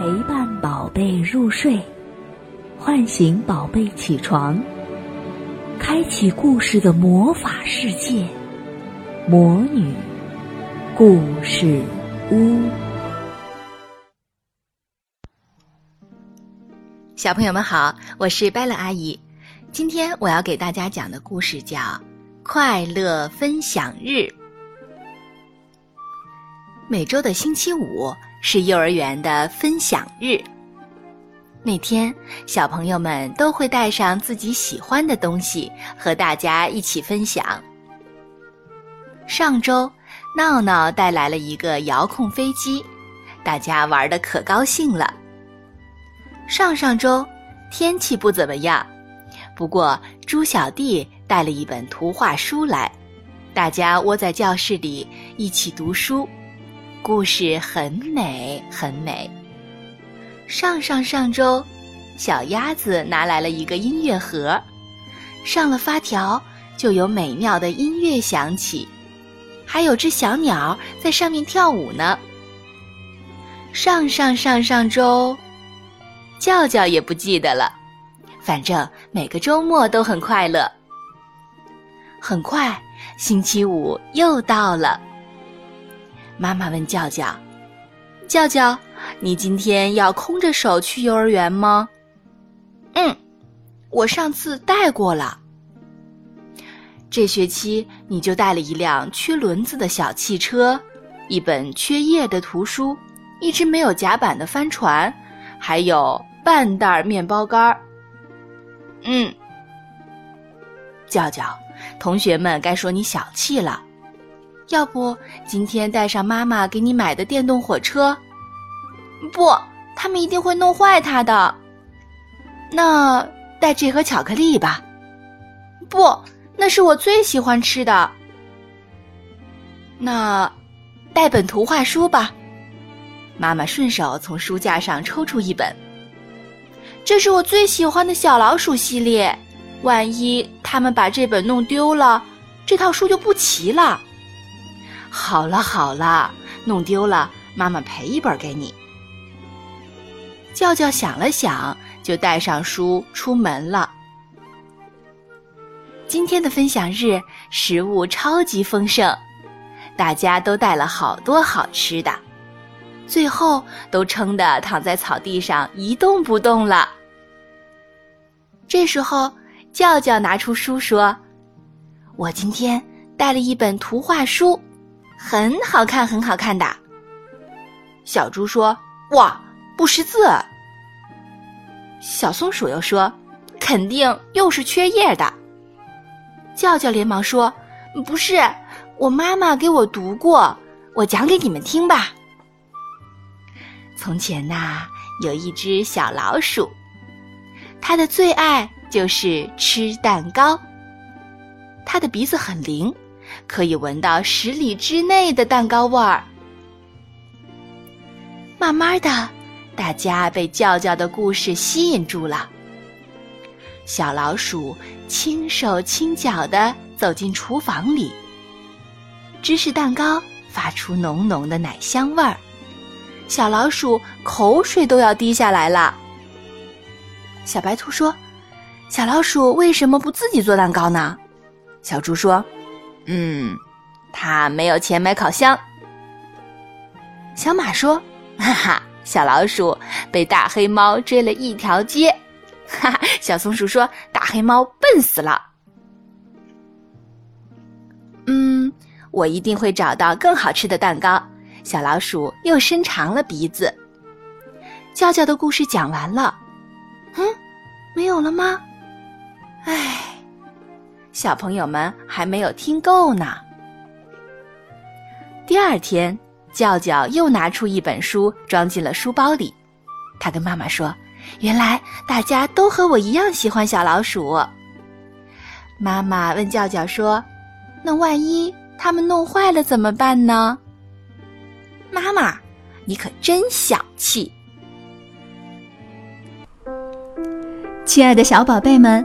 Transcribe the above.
陪伴宝贝入睡，唤醒宝贝起床，开启故事的魔法世界——魔女故事屋。小朋友们好，我是贝乐阿姨。今天我要给大家讲的故事叫《快乐分享日》。每周的星期五是幼儿园的分享日。那天，小朋友们都会带上自己喜欢的东西，和大家一起分享。上周，闹闹带来了一个遥控飞机，大家玩的可高兴了。上上周，天气不怎么样，不过猪小弟带了一本图画书来，大家窝在教室里一起读书。故事很美，很美。上上上周，小鸭子拿来了一个音乐盒，上了发条就有美妙的音乐响起，还有只小鸟在上面跳舞呢。上上上上周，叫叫也不记得了，反正每个周末都很快乐。很快，星期五又到了。妈妈问叫叫：“叫叫，你今天要空着手去幼儿园吗？”“嗯，我上次带过了。”“这学期你就带了一辆缺轮子的小汽车，一本缺页的图书，一只没有甲板的帆船，还有半袋面包干儿。”“嗯。”“叫叫，同学们该说你小气了。”要不今天带上妈妈给你买的电动火车？不，他们一定会弄坏它的。那带这盒巧克力吧。不，那是我最喜欢吃的。那带本图画书吧。妈妈顺手从书架上抽出一本。这是我最喜欢的小老鼠系列。万一他们把这本弄丢了，这套书就不齐了。好了好了，弄丢了，妈妈赔一本给你。叫叫想了想，就带上书出门了。今天的分享日，食物超级丰盛，大家都带了好多好吃的，最后都撑得躺在草地上一动不动了。这时候，叫叫拿出书说：“我今天带了一本图画书。”很好看，很好看的。小猪说：“哇，不识字。”小松鼠又说：“肯定又是缺页的。”叫叫连忙说：“不是，我妈妈给我读过，我讲给你们听吧。”从前呐，有一只小老鼠，它的最爱就是吃蛋糕。它的鼻子很灵。可以闻到十里之内的蛋糕味儿。慢慢的，大家被叫叫的故事吸引住了。小老鼠轻手轻脚的走进厨房里，芝士蛋糕发出浓浓的奶香味儿，小老鼠口水都要滴下来了。小白兔说：“小老鼠为什么不自己做蛋糕呢？”小猪说。嗯，他没有钱买烤箱。小马说：“哈哈，小老鼠被大黑猫追了一条街。”哈哈，小松鼠说：“大黑猫笨死了。”嗯，我一定会找到更好吃的蛋糕。小老鼠又伸长了鼻子。娇娇的故事讲完了。嗯，没有了吗？唉。小朋友们还没有听够呢。第二天，叫叫又拿出一本书，装进了书包里。他跟妈妈说：“原来大家都和我一样喜欢小老鼠。”妈妈问叫叫说：“那万一他们弄坏了怎么办呢？”妈妈，你可真小气！亲爱的小宝贝们。